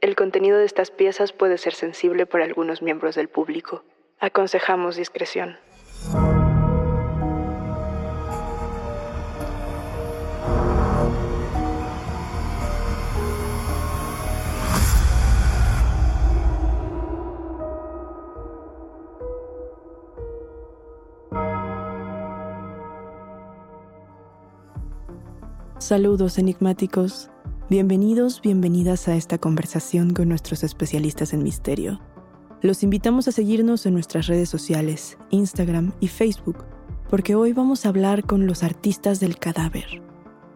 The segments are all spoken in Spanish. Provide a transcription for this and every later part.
El contenido de estas piezas puede ser sensible para algunos miembros del público. Aconsejamos discreción. Saludos enigmáticos. Bienvenidos, bienvenidas a esta conversación con nuestros especialistas en misterio. Los invitamos a seguirnos en nuestras redes sociales, Instagram y Facebook, porque hoy vamos a hablar con los artistas del cadáver.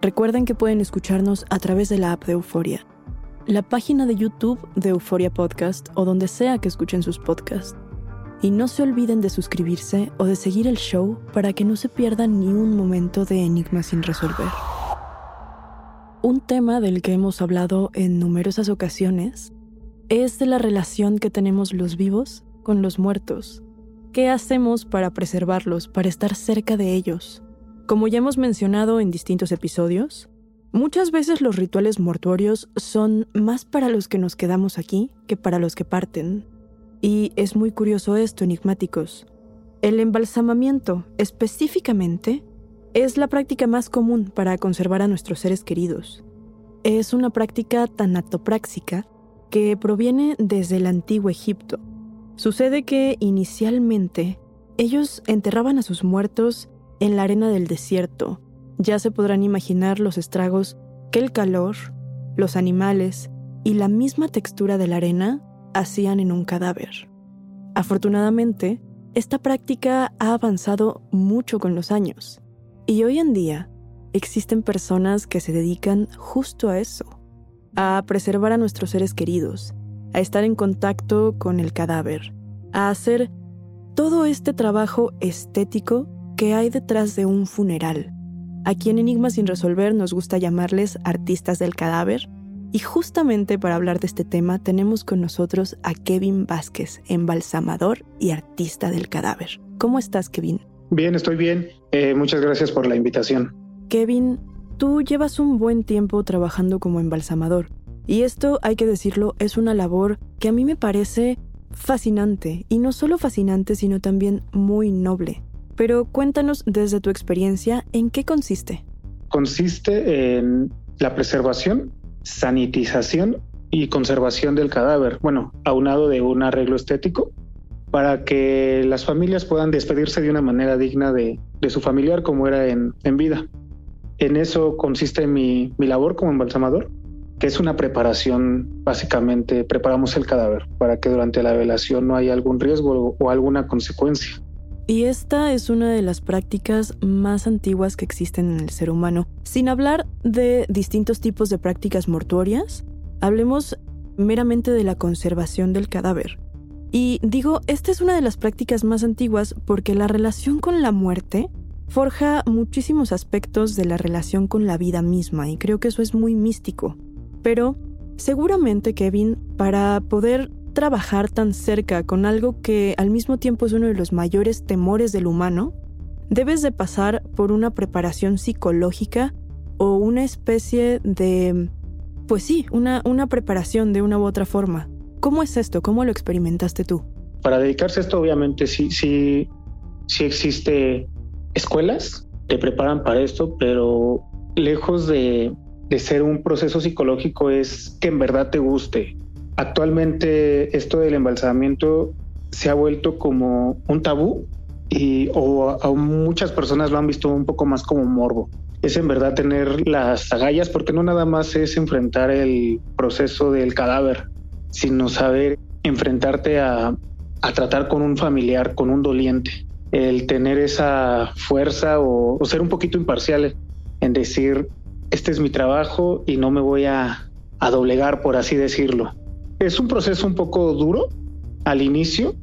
Recuerden que pueden escucharnos a través de la app de Euforia, la página de YouTube de Euforia Podcast o donde sea que escuchen sus podcasts. Y no se olviden de suscribirse o de seguir el show para que no se pierdan ni un momento de enigma sin resolver. Un tema del que hemos hablado en numerosas ocasiones es de la relación que tenemos los vivos con los muertos. ¿Qué hacemos para preservarlos, para estar cerca de ellos? Como ya hemos mencionado en distintos episodios, muchas veces los rituales mortuorios son más para los que nos quedamos aquí que para los que parten. Y es muy curioso esto, enigmáticos. El embalsamamiento, específicamente, es la práctica más común para conservar a nuestros seres queridos. Es una práctica tanatopráxica que proviene desde el antiguo Egipto. Sucede que inicialmente ellos enterraban a sus muertos en la arena del desierto. Ya se podrán imaginar los estragos que el calor, los animales y la misma textura de la arena hacían en un cadáver. Afortunadamente, esta práctica ha avanzado mucho con los años y hoy en día existen personas que se dedican justo a eso, a preservar a nuestros seres queridos, a estar en contacto con el cadáver, a hacer todo este trabajo estético que hay detrás de un funeral. Aquí en Enigma sin resolver nos gusta llamarles artistas del cadáver. Y justamente para hablar de este tema tenemos con nosotros a Kevin Vázquez, embalsamador y artista del cadáver. ¿Cómo estás, Kevin? Bien, estoy bien. Eh, muchas gracias por la invitación. Kevin, tú llevas un buen tiempo trabajando como embalsamador. Y esto, hay que decirlo, es una labor que a mí me parece fascinante. Y no solo fascinante, sino también muy noble. Pero cuéntanos desde tu experiencia en qué consiste. Consiste en la preservación, sanitización y conservación del cadáver. Bueno, aunado de un arreglo estético para que las familias puedan despedirse de una manera digna de, su familiar como era en, vida. En eso consiste mi, labor como embalsamador, que es una preparación, básicamente preparamos el cadáver para que durante la velación no haya algún riesgo o alguna consecuencia. Y esta es una de las prácticas más antiguas que existen en el ser humano. Sin hablar de distintos tipos de prácticas mortuorias, hablemos meramente de la conservación del cadáver. Y digo, esta es una de las prácticas más antiguas porque la relación con la muerte forja muchísimos aspectos de la relación con la vida misma y creo que eso es muy místico. Pero seguramente, Kevin, para poder trabajar tan cerca con algo que al mismo tiempo es uno de los mayores temores del humano, debes de pasar por una preparación psicológica o una especie de... Pues sí, una, una preparación de una u otra forma. ¿Cómo es esto? ¿Cómo lo experimentaste tú? Para dedicarse a esto, obviamente, sí, sí, sí existe escuelas, te preparan para esto, pero lejos de, de ser un proceso psicológico es que en verdad te guste. Actualmente esto del embalsamamiento se ha vuelto como un tabú y o a, muchas personas lo han visto un poco más como morbo. Es en verdad tener las agallas porque no nada más es enfrentar el proceso del cadáver, sino saber enfrentarte a, a tratar con un familiar, con un doliente. El tener esa fuerza o, o ser un poquito imparcial en decir, este es mi trabajo y no me voy a, a doblegar, por así decirlo. Es un proceso un poco duro al inicio,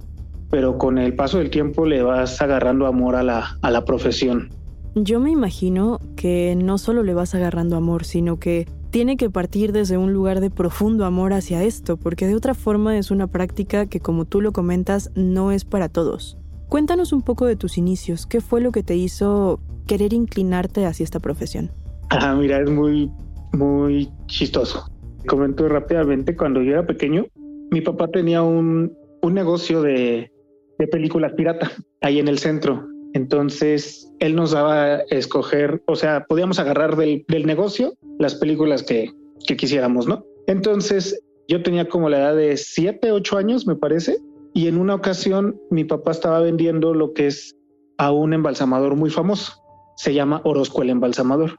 pero con el paso del tiempo le vas agarrando amor a la, a la profesión. Yo me imagino que no solo le vas agarrando amor, sino que tiene que partir desde un lugar de profundo amor hacia esto, porque de otra forma es una práctica que, como tú lo comentas, no es para todos. Cuéntanos un poco de tus inicios, ¿qué fue lo que te hizo querer inclinarte hacia esta profesión? Ah, mira, es muy, muy chistoso. Comento rápidamente, cuando yo era pequeño, mi papá tenía un, un negocio de, de películas pirata ahí en el centro. Entonces, él nos daba a escoger, o sea, podíamos agarrar del, del negocio las películas que, que, quisiéramos, ¿no? Entonces, yo tenía como la edad de 7, 8 años, me parece, y en una ocasión mi papá estaba vendiendo lo que es a un embalsamador muy famoso. Se llama Orozco el embalsamador.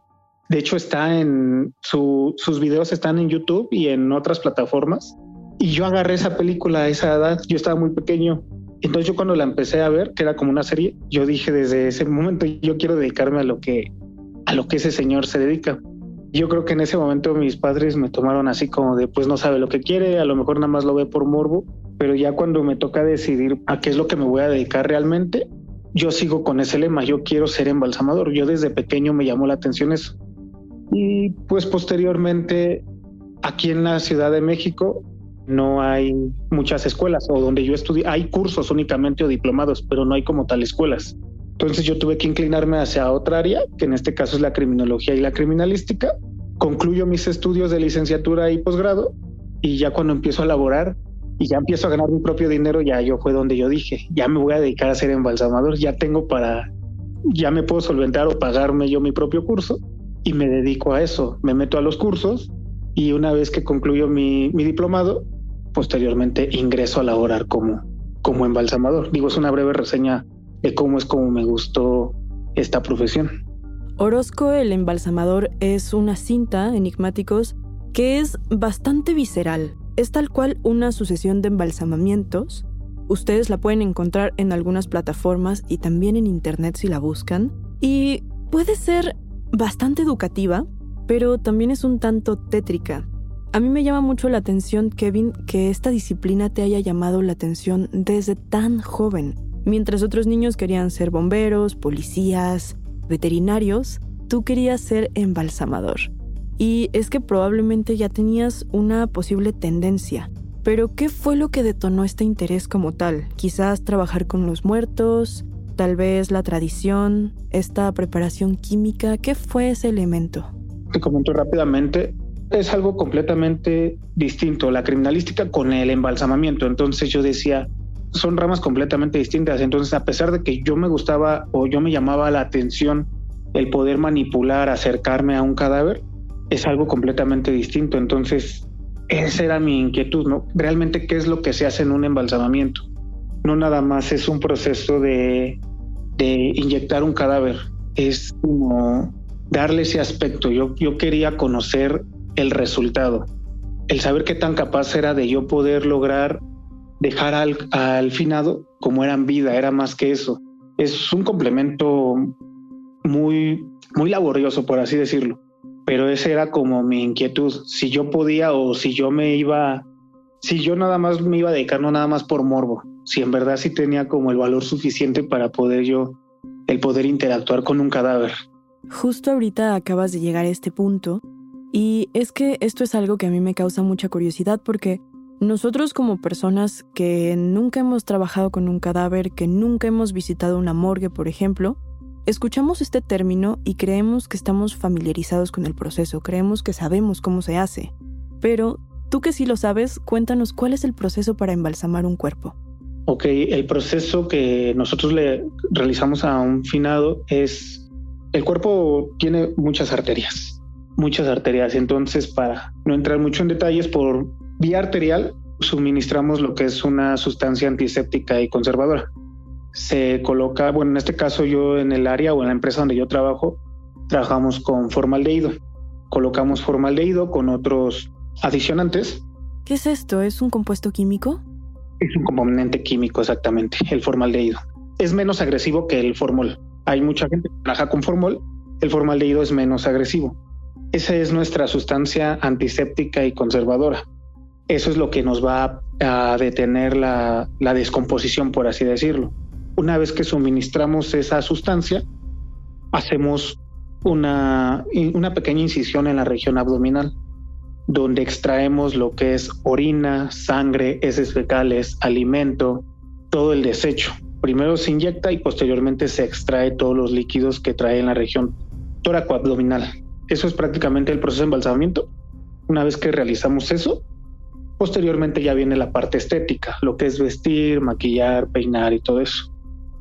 De hecho, está en su, sus videos están en YouTube y en otras plataformas. Y yo agarré esa película a esa edad, yo estaba muy pequeño entonces yo cuando la empecé a ver, que era como una serie, yo dije desde ese momento yo quiero dedicarme a lo que a lo que ese señor se dedica. Yo creo que en ese momento mis padres me tomaron así como de pues no sabe lo que quiere, a lo mejor nada más lo ve por morbo, pero ya cuando me toca decidir a qué es lo que me voy a dedicar realmente, yo sigo con ese lema, yo quiero ser embalsamador. Yo desde pequeño me llamó la atención eso. Y pues posteriormente aquí en la Ciudad de México no hay muchas escuelas o donde yo estudié, hay cursos únicamente o diplomados, pero no hay como tal escuelas. Entonces yo tuve que inclinarme hacia otra área, que en este caso es la criminología y la criminalística. Concluyo mis estudios de licenciatura y posgrado y ya cuando empiezo a laborar y ya empiezo a ganar mi propio dinero, ya yo fue donde yo dije, ya me voy a dedicar a ser embalsamador, ya tengo para, ya me puedo solventar o pagarme yo mi propio curso y me dedico a eso. Me meto a los cursos y una vez que concluyo mi, mi diplomado, posteriormente ingreso a laborar como, como embalsamador. Digo, es una breve reseña de cómo es como me gustó esta profesión. Orozco el embalsamador es una cinta enigmáticos que es bastante visceral. Es tal cual una sucesión de embalsamamientos. Ustedes la pueden encontrar en algunas plataformas y también en internet si la buscan. Y puede ser bastante educativa, pero también es un tanto tétrica. A mí me llama mucho la atención, Kevin, que esta disciplina te haya llamado la atención desde tan joven. Mientras otros niños querían ser bomberos, policías, veterinarios, tú querías ser embalsamador. Y es que probablemente ya tenías una posible tendencia. Pero ¿qué fue lo que detonó este interés como tal? Quizás trabajar con los muertos, tal vez la tradición, esta preparación química, ¿qué fue ese elemento? Te comento rápidamente, es algo completamente distinto, la criminalística con el embalsamamiento. Entonces yo decía, son ramas completamente distintas. Entonces, a pesar de que yo me gustaba o yo me llamaba la atención el poder manipular, acercarme a un cadáver, es algo completamente distinto. Entonces, esa era mi inquietud, ¿no? Realmente, ¿qué es lo que se hace en un embalsamamiento? No nada más es un proceso de, de inyectar un cadáver, es como darle ese aspecto. Yo, yo quería conocer el resultado. El saber qué tan capaz era de yo poder lograr dejar al, finado como era en vida, era más que eso. Es un complemento muy, muy laborioso, por así decirlo. Pero esa era como mi inquietud. Si yo podía o si yo me iba si yo nada más me iba a dedicar, no nada más por morbo, si en verdad sí tenía como el valor suficiente para poder yo, el poder interactuar con un cadáver. Justo ahorita acabas de llegar a este punto y es que esto es algo que a mí me causa mucha curiosidad porque nosotros como personas que nunca hemos trabajado con un cadáver, que nunca hemos visitado una morgue, por ejemplo, escuchamos este término y creemos que estamos familiarizados con el proceso, creemos que sabemos cómo se hace. Pero tú que sí lo sabes, cuéntanos cuál es el proceso para embalsamar un cuerpo. Ok, el proceso que nosotros le realizamos a un finado es, el cuerpo tiene muchas arterias, muchas arterias, entonces para no entrar mucho en detalles, por vía arterial suministramos lo que es una sustancia antiséptica y conservadora. Se coloca, bueno, en este caso yo en el área o en la empresa donde yo trabajo, trabajamos con formaldehído. Colocamos formaldehído con otros adicionantes. ¿Qué es esto? ¿Es un compuesto químico? Es un componente químico, exactamente, el formaldehído. Es menos agresivo que el formol. Hay mucha gente que trabaja con formol, el formaldehído es menos agresivo. Esa es nuestra sustancia antiséptica y conservadora. Eso es lo que nos va a detener la, descomposición, por así decirlo. Una vez que suministramos esa sustancia, hacemos una, una pequeña incisión en la región abdominal donde extraemos lo que es orina, sangre, heces fecales, alimento, todo el desecho. Primero se inyecta y posteriormente se extrae todos los líquidos que trae en la región tóraco-abdominal. Eso es prácticamente el proceso de embalsamamiento. Una vez que realizamos eso, posteriormente ya viene la parte estética, lo que es vestir, maquillar, peinar y todo eso.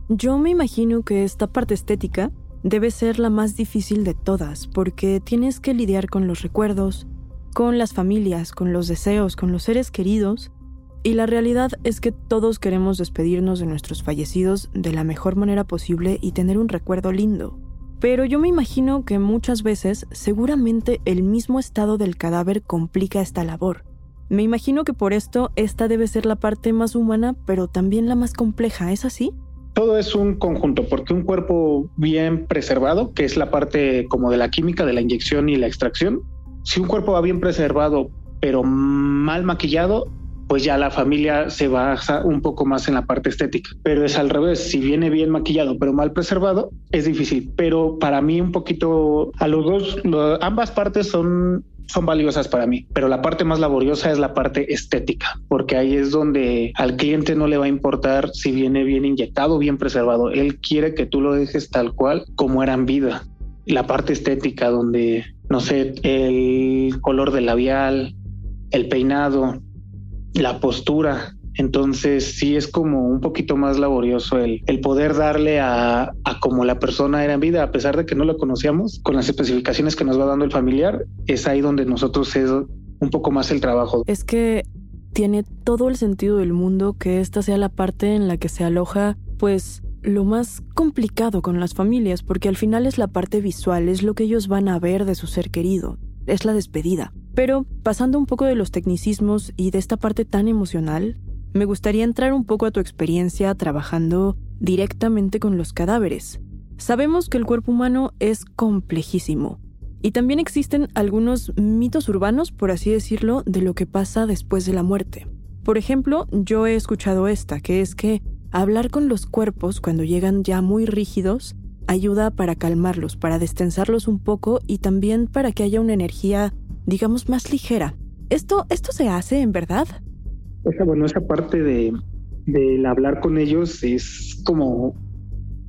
Yo me imagino que esta parte estética debe ser la más difícil de todas, porque tienes que lidiar con los recuerdos, con las familias, con los deseos, con los seres queridos, y la realidad es que todos queremos despedirnos de nuestros fallecidos de la mejor manera posible y tener un recuerdo lindo. Pero yo me imagino que muchas veces seguramente el mismo estado del cadáver complica esta labor. Me imagino que por esto esta debe ser la parte más humana, pero también la más compleja, ¿es así? Todo es un conjunto, porque un cuerpo bien preservado, que es la parte como de la química, de la inyección y la extracción, si un cuerpo va bien preservado, pero mal maquillado, pues ya la familia se basa un poco más en la parte estética. Pero es al revés, si viene bien maquillado pero mal preservado, es difícil. Pero para mí un poquito, a los dos, ambas partes son son valiosas para mí, pero la parte más laboriosa es la parte estética, porque ahí es donde al cliente no le va a importar si viene bien inyectado, bien preservado. Él quiere que tú lo dejes tal cual como era en vida. La parte estética, donde no sé, el color del labial, el peinado, la postura. Entonces sí es como un poquito más laborioso el, el poder darle a, a, como la persona era en vida, a pesar de que no lo conocíamos, con las especificaciones que nos va dando el familiar, es ahí donde nosotros es un poco más el trabajo. Es que tiene todo el sentido del mundo que esta sea la parte en la que se aloja, pues lo más complicado con las familias, porque al final es la parte visual, es lo que ellos van a ver de su ser querido, es la despedida. Pero pasando un poco de los tecnicismos y de esta parte tan emocional, me gustaría entrar un poco a tu experiencia trabajando directamente con los cadáveres. Sabemos que el cuerpo humano es complejísimo, y también existen algunos mitos urbanos, por así decirlo, de lo que pasa después de la muerte. Por ejemplo, yo he escuchado esta, que es que Hablar con los cuerpos cuando llegan ya muy rígidos ayuda para calmarlos, para destensarlos un poco y también para que haya una energía, digamos, más ligera. ¿Esto, esto se hace en verdad? Bueno, esa parte de, del hablar con ellos es como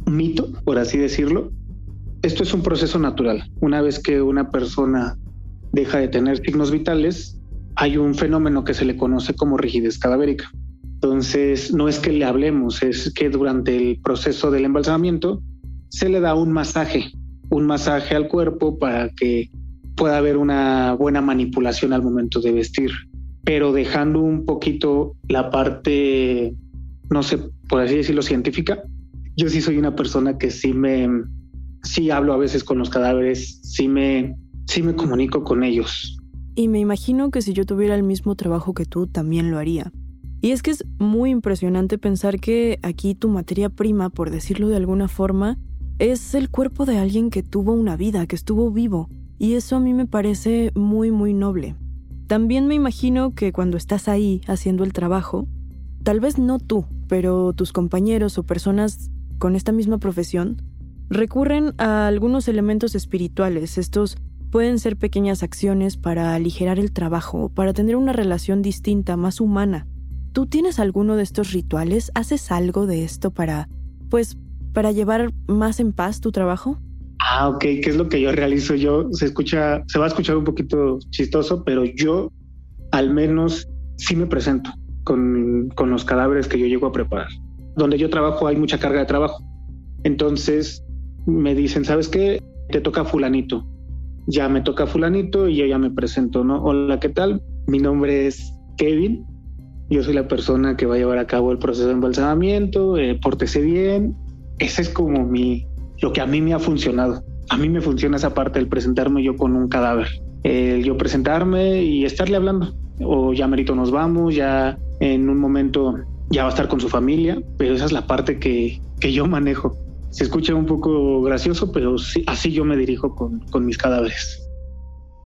mito, por así decirlo. Esto es un proceso natural. Una vez que una persona deja de tener signos vitales, hay un fenómeno que se le conoce como rigidez cadavérica. Entonces, no es que le hablemos, es que durante el proceso del embalsamamiento se le da un masaje, un masaje al cuerpo para que pueda haber una buena manipulación al momento de vestir, pero dejando un poquito la parte, no sé, por así decirlo, científica. Yo sí soy una persona que sí me, sí hablo a veces con los cadáveres, sí me, sí me comunico con ellos. Y me imagino que si yo tuviera el mismo trabajo que tú, también lo haría. Y es que es muy impresionante pensar que aquí tu materia prima, por decirlo de alguna forma, es el cuerpo de alguien que tuvo una vida, que estuvo vivo. Y eso a mí me parece muy, muy noble. También me imagino que cuando estás ahí haciendo el trabajo, tal vez no tú, pero tus compañeros o personas con esta misma profesión recurren a algunos elementos espirituales. Estos pueden ser pequeñas acciones para aligerar el trabajo, para tener una relación distinta, más humana. ¿Tú tienes alguno de estos rituales? ¿Haces algo de esto para, pues, para llevar más en paz tu trabajo? Ah, ok, ¿qué es lo que yo realizo? Yo se escucha, se va a escuchar un poquito chistoso, pero yo al menos sí me presento con, con los cadáveres que yo llego a preparar. Donde yo trabajo hay mucha carga de trabajo. Entonces me dicen, ¿sabes qué? Te toca fulanito. Ya me toca fulanito y yo ya me presento, ¿no? Hola, ¿qué tal? Mi nombre es Kevin. Yo soy la persona que va a llevar a cabo el proceso de embalsamamiento. Eh, pórtese bien. Ese es como mi, lo que a mí me ha funcionado. A mí me funciona esa parte del presentarme yo con un cadáver. El yo presentarme y estarle hablando. O ya merito nos vamos, ya en un momento ya va a estar con su familia, pero esa es la parte que, que yo manejo. Se escucha un poco gracioso, pero sí, así yo me dirijo con, con mis cadáveres.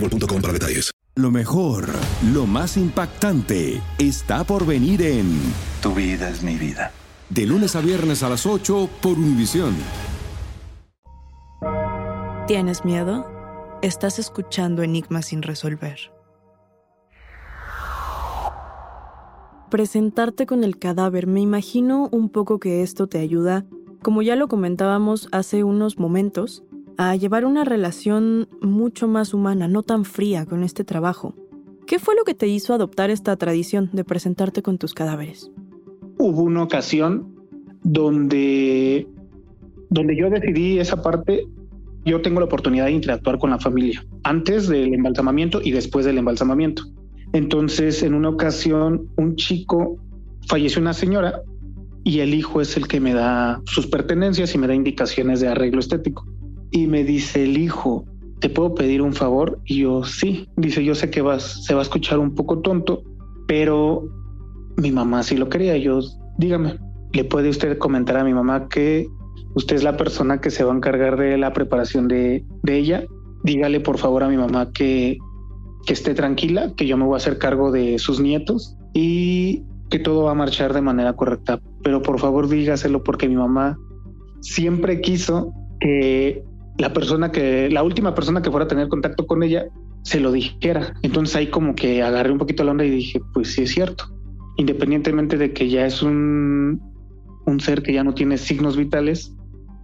boostmobile.com para detalles. Lo mejor, lo más impactante, está por venir en Tu vida es mi vida. De lunes a viernes a las 8 por Univisión. ¿Tienes miedo? Estás escuchando Enigmas sin resolver. Presentarte con el cadáver, me imagino un poco que esto te ayuda, como ya lo comentábamos hace unos momentos, a llevar una relación mucho más humana, no tan fría con este trabajo. ¿Qué fue lo que te hizo adoptar esta tradición de presentarte con tus cadáveres? Hubo una ocasión donde, donde yo decidí esa parte, yo tengo la oportunidad de interactuar con la familia, antes del embalsamamiento y después del embalsamamiento. Entonces, en una ocasión, un chico falleció una señora y el hijo es el que me da sus pertenencias y me da indicaciones de arreglo estético y me dice el hijo, ¿te puedo pedir un favor? Y yo, sí. Dice, yo sé que vas, se va a escuchar un poco tonto, pero mi mamá sí lo quería. Yo, dígame, ¿le puede usted comentar a mi mamá que usted es la persona que se va a encargar de la preparación de, de ella? Dígale por favor a mi mamá que, que esté tranquila, que yo me voy a hacer cargo de sus nietos y que todo va a marchar de manera correcta. Pero por favor dígaselo porque mi mamá siempre quiso que la persona que, la última persona que fuera a tener contacto con ella, se lo dijera. Entonces ahí como que agarré un poquito la onda y dije, pues sí es cierto. Independientemente de que ya es un, un ser que ya no tiene signos vitales,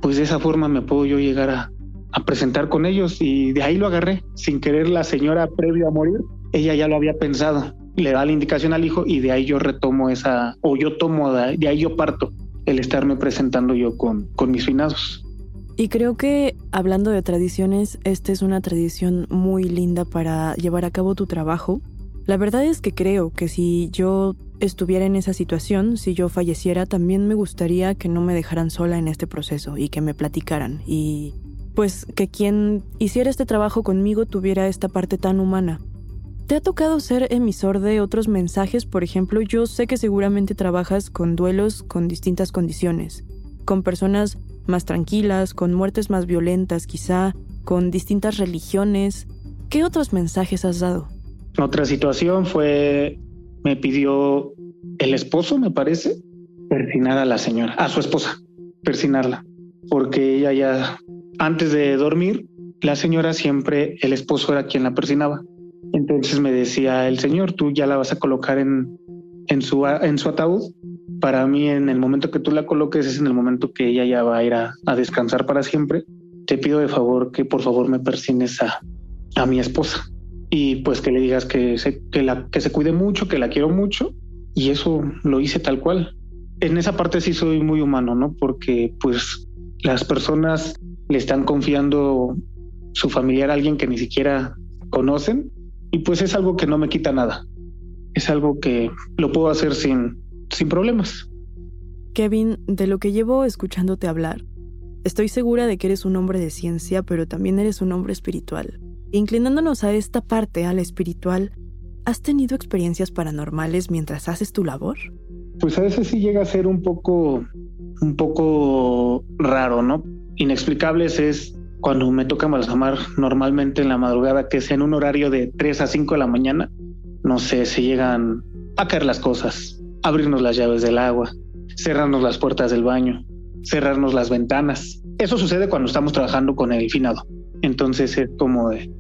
pues de esa forma me puedo yo llegar a, a presentar con ellos y de ahí lo agarré. Sin querer la señora previo a morir, ella ya lo había pensado. Le da la indicación al hijo y de ahí yo retomo esa, o yo tomo, de ahí yo parto el estarme presentando yo con, con mis finados. Y creo que hablando de tradiciones, esta es una tradición muy linda para llevar a cabo tu trabajo. La verdad es que creo que si yo estuviera en esa situación, si yo falleciera, también me gustaría que no me dejaran sola en este proceso y que me platicaran y pues que quien hiciera este trabajo conmigo tuviera esta parte tan humana. ¿Te ha tocado ser emisor de otros mensajes? Por ejemplo, yo sé que seguramente trabajas con duelos con distintas condiciones, con personas más tranquilas, con muertes más violentas quizá, con distintas religiones. ¿Qué otros mensajes has dado? Otra situación fue, me pidió el esposo, me parece, persinar a la señora, a su esposa, persinarla, porque ella ya, antes de dormir, la señora siempre, el esposo era quien la persinaba. Entonces me decía el señor, tú ya la vas a colocar en, en, su, en su ataúd para mí en el momento que tú la coloques es en el momento que ella ya va a ir a, descansar para siempre. Te pido de favor que por favor me persines a, a mi esposa y pues que le digas que se, que, la, que se cuide mucho, que la quiero mucho y eso lo hice tal cual. En esa parte sí soy muy humano, ¿no? Porque pues las personas le están confiando su familiar a alguien que ni siquiera conocen y pues es algo que no me quita nada. Es algo que lo puedo hacer sin, sin problemas. Kevin, de lo que llevo escuchándote hablar, estoy segura de que eres un hombre de ciencia, pero también eres un hombre espiritual. Inclinándonos a esta parte, a la espiritual, ¿has tenido experiencias paranormales mientras haces tu labor? Pues a veces sí llega a ser un poco, un poco raro, ¿no? Inexplicables es cuando me toca embalsamar normalmente en la madrugada, que es en un horario de 3 a 5 de la mañana, no sé, se llegan a caer las cosas, abrirnos las llaves del agua, cerrarnos las puertas del baño, cerrarnos las ventanas. Eso sucede cuando estamos trabajando con el finado. Entonces es como de,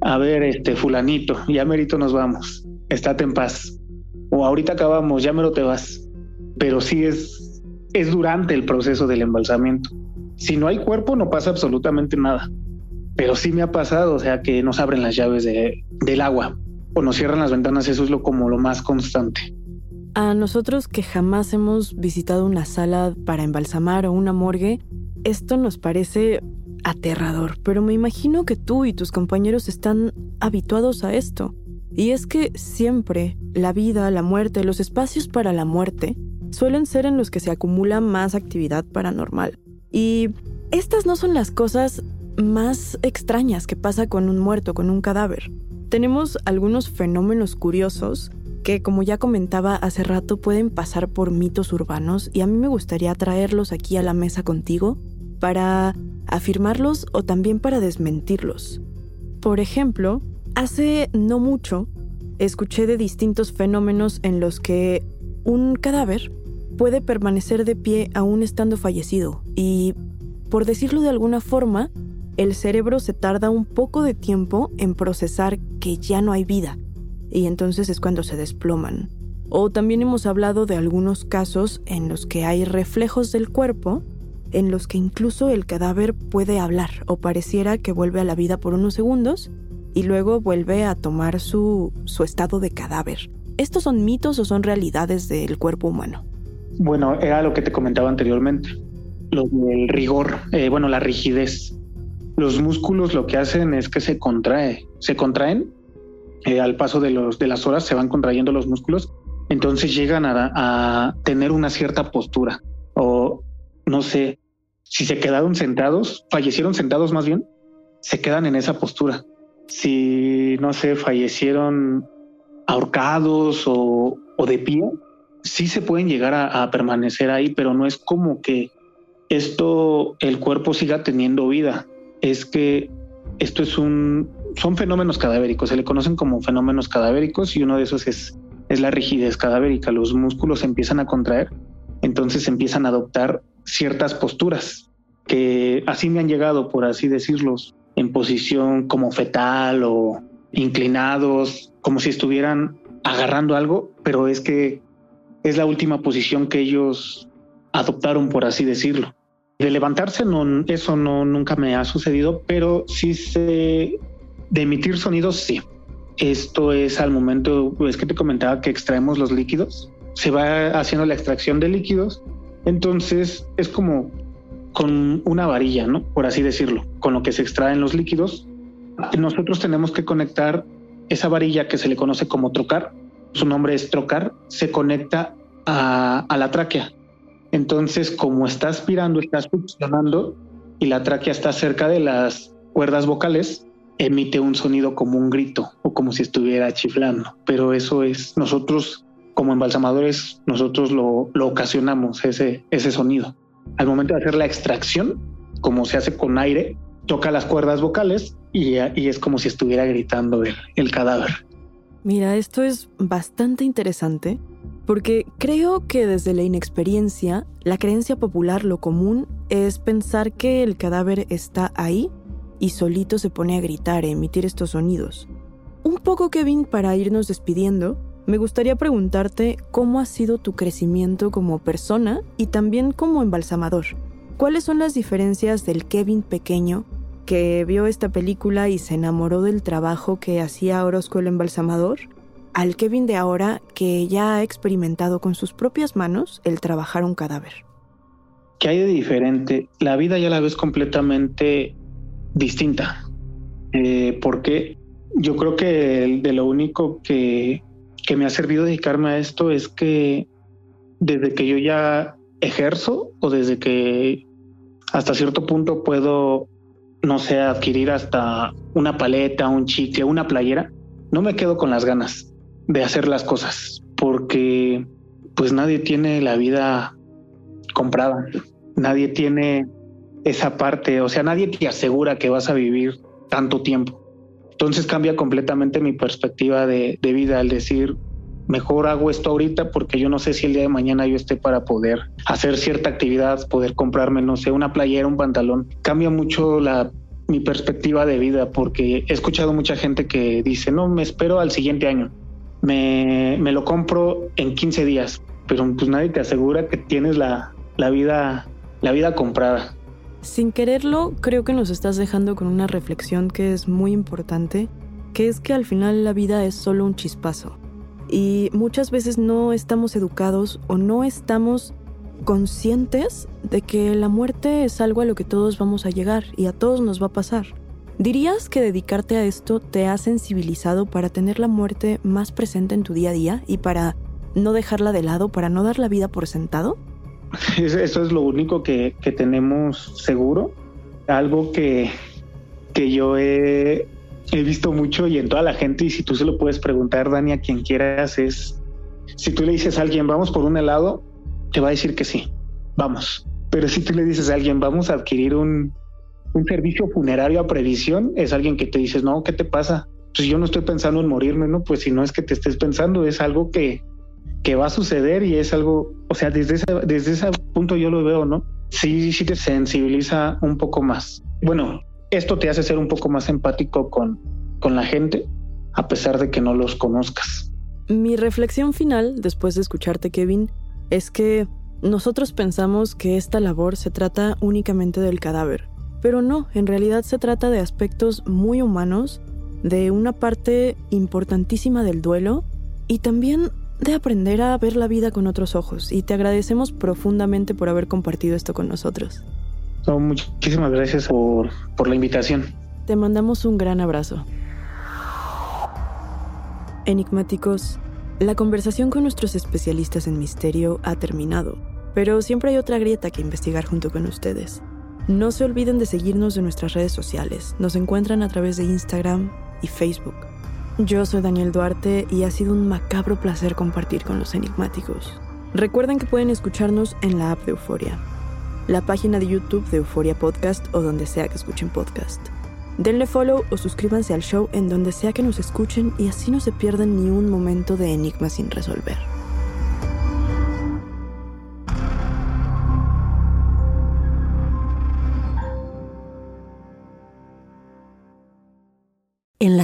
a ver, este fulanito, ya merito nos vamos, estate en paz. O ahorita acabamos, ya mero te vas. Pero sí es, es durante el proceso del embalsamiento. Si no hay cuerpo, no pasa absolutamente nada. Pero sí me ha pasado, o sea, que nos abren las llaves de, del agua o nos cierran las ventanas, eso es lo como lo más constante. A nosotros que jamás hemos visitado una sala para embalsamar o una morgue, esto nos parece aterrador, pero me imagino que tú y tus compañeros están habituados a esto. Y es que siempre la vida, la muerte, los espacios para la muerte suelen ser en los que se acumula más actividad paranormal. Y estas no son las cosas más extrañas que pasa con un muerto, con un cadáver. Tenemos algunos fenómenos curiosos que, como ya comentaba hace rato, pueden pasar por mitos urbanos y a mí me gustaría traerlos aquí a la mesa contigo para afirmarlos o también para desmentirlos. Por ejemplo, hace no mucho escuché de distintos fenómenos en los que un cadáver puede permanecer de pie aún estando fallecido y, por decirlo de alguna forma, el cerebro se tarda un poco de tiempo en procesar que ya no hay vida y entonces es cuando se desploman. O también hemos hablado de algunos casos en los que hay reflejos del cuerpo en los que incluso el cadáver puede hablar o pareciera que vuelve a la vida por unos segundos y luego vuelve a tomar su, su estado de cadáver. ¿Estos son mitos o son realidades del cuerpo humano? Bueno, era lo que te comentaba anteriormente, lo del rigor, eh, bueno, la rigidez. Los músculos lo que hacen es que se contrae, se contraen al paso de, los, de las horas, se van contrayendo los músculos, entonces llegan a, a tener una cierta postura o no sé, si se quedaron sentados, fallecieron sentados más bien, se quedan en esa postura. Si, no sé, fallecieron ahorcados o, o de pie, sí se pueden llegar a, permanecer ahí, pero no es como que esto, el cuerpo siga teniendo vida. Es que esto es un, son fenómenos cadavéricos, se le conocen como fenómenos cadavéricos y uno de esos es, es la rigidez cadavérica. Los músculos empiezan a contraer, entonces empiezan a adoptar ciertas posturas que así me han llegado, por así decirlos, en posición como fetal o inclinados, como si estuvieran agarrando algo, pero es que es la última posición que ellos adoptaron, por así decirlo. De levantarse, no, eso no nunca me ha sucedido, pero sí se de emitir sonidos, sí. Esto es al momento, es que te comentaba que extraemos los líquidos, se va haciendo la extracción de líquidos, entonces es como con una varilla, ¿no? Por así decirlo, con lo que se extraen los líquidos. Nosotros tenemos que conectar esa varilla que se le conoce como trocar, su nombre es trocar, se conecta a, la tráquea. Entonces, como está aspirando, está succionando y la tráquea está cerca de las cuerdas vocales, emite un sonido como un grito o como si estuviera chiflando. Pero eso es, nosotros como embalsamadores, nosotros lo, lo ocasionamos, ese, ese sonido. Al momento de hacer la extracción, como se hace con aire, toca las cuerdas vocales y, y es como si estuviera gritando el, el cadáver. Mira, esto es bastante interesante porque creo que desde la inexperiencia, la creencia popular, lo común, es pensar que el cadáver está ahí y solito se pone a gritar, a emitir estos sonidos. Un poco, Kevin, para irnos despidiendo, me gustaría preguntarte cómo ha sido tu crecimiento como persona y también como embalsamador. ¿Cuáles son las diferencias del Kevin pequeño que vio esta película y se enamoró del trabajo que hacía Orozco el embalsamador, al Kevin de ahora que ya ha experimentado con sus propias manos el trabajar un cadáver. ¿Qué hay de diferente? La vida ya la ves completamente distinta. Eh, porque yo creo que de lo único que, que me ha servido dedicarme a esto es que desde que yo ya ejerzo o desde que hasta cierto punto puedo, no sé, adquirir hasta una paleta, un chicle, una playera, no me quedo con las ganas de hacer las cosas porque pues nadie tiene la vida comprada, nadie tiene esa parte, o sea, nadie te asegura que vas a vivir tanto tiempo. Entonces cambia completamente mi perspectiva de, vida al decir, mejor hago esto ahorita porque yo no sé si el día de mañana yo esté para poder hacer cierta actividad, poder comprarme, no sé, una playera, un pantalón. Cambia mucho la mi perspectiva de vida porque he escuchado mucha gente que dice, no, me espero al siguiente año, me, me lo compro en 15 días, pero pues nadie te asegura que tienes la, la, vida, la vida comprada. Sin quererlo, creo que nos estás dejando con una reflexión que es muy importante, que es que al final la vida es solo un chispazo y muchas veces no estamos educados o no estamos conscientes de que la muerte es algo a lo que todos vamos a llegar y a todos nos va a pasar. ¿Dirías que dedicarte a esto te ha sensibilizado para tener la muerte más presente en tu día a día y para no dejarla de lado, para no dar la vida por sentado? Eso es lo único que, que tenemos seguro. Algo que, que yo he visto mucho y en toda la gente, y si tú se lo puedes preguntar, Dani, a quien quieras, es si tú le dices a alguien, vamos por un helado, te va a decir que sí, vamos. Pero si tú le dices a alguien, vamos a adquirir un, un servicio funerario a previsión, es alguien que te dices, no, ¿qué te pasa? Pues yo no estoy pensando en morirme, ¿no? Pues si no es que te estés pensando, es algo que, que va a suceder y es algo, o sea, desde ese, desde ese punto yo lo veo, ¿no? Sí, sí te sensibiliza un poco más. Bueno, esto te hace ser un poco más empático con, con la gente, a pesar de que no los conozcas. Mi reflexión final, después de escucharte, Kevin, es que nosotros pensamos que esta labor se trata únicamente del cadáver, pero no, en realidad se trata de aspectos muy humanos, de una parte importantísima del duelo y también de aprender a ver la vida con otros ojos. Y te agradecemos profundamente por haber compartido esto con nosotros muchísimas gracias por, por la invitación. Te mandamos un gran abrazo. Enigmáticos, la conversación con nuestros especialistas en misterio ha terminado, pero siempre hay otra grieta que investigar junto con ustedes. No se olviden de seguirnos en nuestras redes sociales. Nos encuentran a través de Instagram y Facebook. Yo soy Daniel Duarte y ha sido un macabro placer compartir con los enigmáticos. Recuerden que pueden escucharnos en la app de Euforia la página de YouTube de Euforia Podcast o donde sea que escuchen podcast. Denle follow o suscríbanse al show en donde sea que nos escuchen y así no se pierdan ni un momento de enigma sin resolver.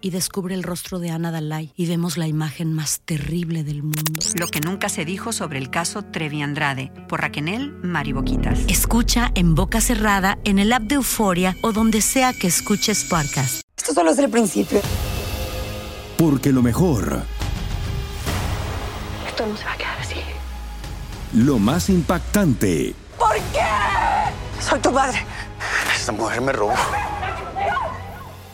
y descubre el rostro de Ana Dalai y vemos la imagen más terrible del mundo. Lo que nunca se dijo sobre el caso Trevi Andrade por Raquenel Mariboquitas. Escucha en boca cerrada, en el app de Euforia o donde sea que escuches podcast. Esto solo es el principio. Porque lo mejor. Esto no se va a quedar así. Lo más impactante. ¿Por qué? Soy tu padre. Esta mujer me robó.